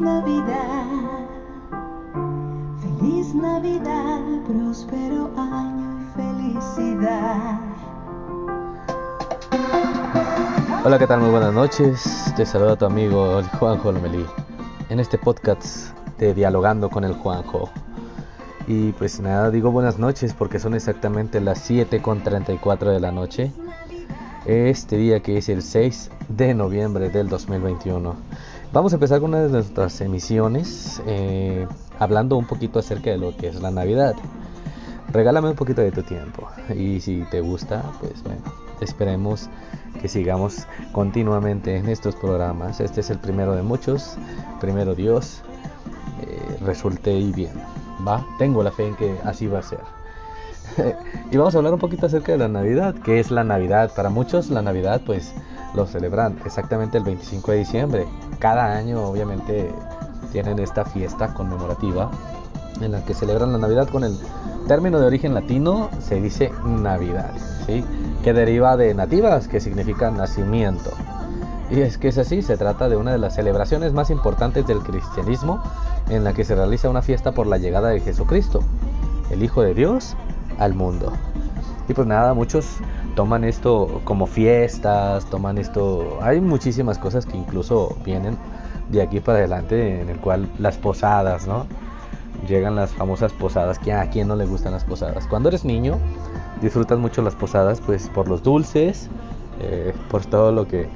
Navidad, feliz Navidad, próspero año y felicidad. Hola, ¿qué tal? Muy buenas noches. Te saluda tu amigo el Juanjo Lomelí en este podcast de Dialogando con el Juanjo. Y pues nada, digo buenas noches porque son exactamente las 7.34 de la noche. Este día que es el 6 de noviembre del 2021. Vamos a empezar con una de nuestras emisiones eh, hablando un poquito acerca de lo que es la Navidad. Regálame un poquito de tu tiempo y si te gusta, pues bueno, esperemos que sigamos continuamente en estos programas. Este es el primero de muchos. Primero Dios, eh, resulte y bien. Va, tengo la fe en que así va a ser. y vamos a hablar un poquito acerca de la Navidad. ¿Qué es la Navidad? Para muchos la Navidad pues lo celebran exactamente el 25 de diciembre. Cada año obviamente tienen esta fiesta conmemorativa en la que celebran la Navidad con el término de origen latino, se dice Navidad, ¿sí? que deriva de nativas, que significa nacimiento. Y es que es así, se trata de una de las celebraciones más importantes del cristianismo en la que se realiza una fiesta por la llegada de Jesucristo, el Hijo de Dios, al mundo. Y pues nada, muchos toman esto como fiestas, toman esto, hay muchísimas cosas que incluso vienen de aquí para adelante, en el cual las posadas, ¿no? Llegan las famosas posadas, que a quien no le gustan las posadas. Cuando eres niño, disfrutas mucho las posadas, pues por los dulces, eh, por todo lo que,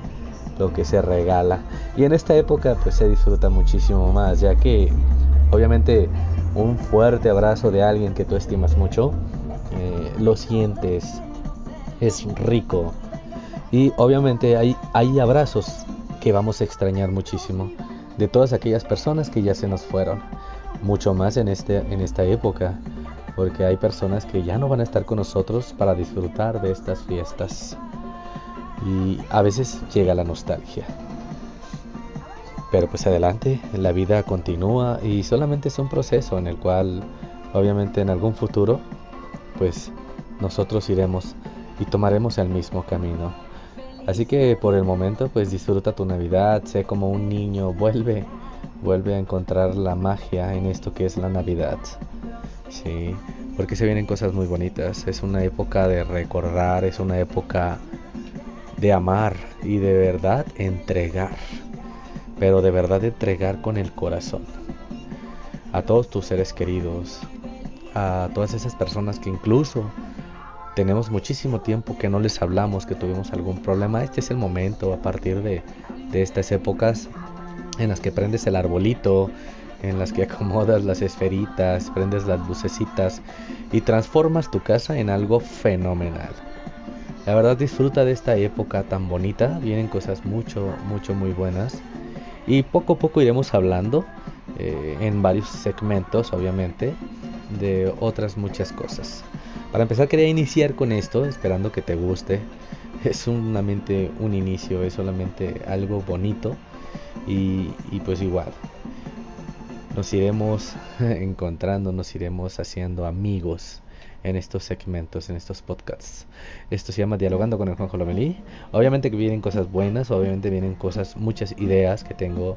lo que se regala. Y en esta época, pues se disfruta muchísimo más, ya que obviamente un fuerte abrazo de alguien que tú estimas mucho, eh, lo sientes, es rico. Y obviamente hay, hay abrazos que vamos a extrañar muchísimo de todas aquellas personas que ya se nos fueron. Mucho más en, este, en esta época, porque hay personas que ya no van a estar con nosotros para disfrutar de estas fiestas. Y a veces llega la nostalgia. Pero pues adelante, la vida continúa y solamente es un proceso en el cual obviamente en algún futuro pues nosotros iremos y tomaremos el mismo camino. Así que por el momento pues disfruta tu Navidad, sé como un niño, vuelve, vuelve a encontrar la magia en esto que es la Navidad. Sí, porque se vienen cosas muy bonitas, es una época de recordar, es una época de amar y de verdad entregar, pero de verdad entregar con el corazón a todos tus seres queridos, a todas esas personas que incluso tenemos muchísimo tiempo que no les hablamos, que tuvimos algún problema. Este es el momento a partir de, estas épocas en las que prendes el arbolito, en las que acomodas las esferitas, prendes las lucecitas y transformas tu casa en algo fenomenal. La verdad disfruta de esta época tan bonita, vienen cosas mucho, mucho, muy buenas. Y poco a poco iremos hablando eh, en varios segmentos, obviamente, de otras muchas cosas. Para empezar quería iniciar con esto, esperando que te guste. Es solamente un inicio, es solamente algo bonito y, pues igual. Nos iremos encontrando, nos iremos haciendo amigos en estos segmentos, en estos podcasts. Esto se llama Dialogando con el Juan Lomelí. Obviamente que vienen cosas buenas, obviamente vienen cosas, muchas ideas que tengo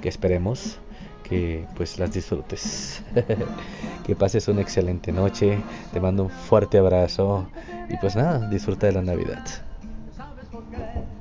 que esperemos que pues las disfrutes. que pases una excelente noche. Te mando un fuerte abrazo y pues nada, disfruta de la Navidad.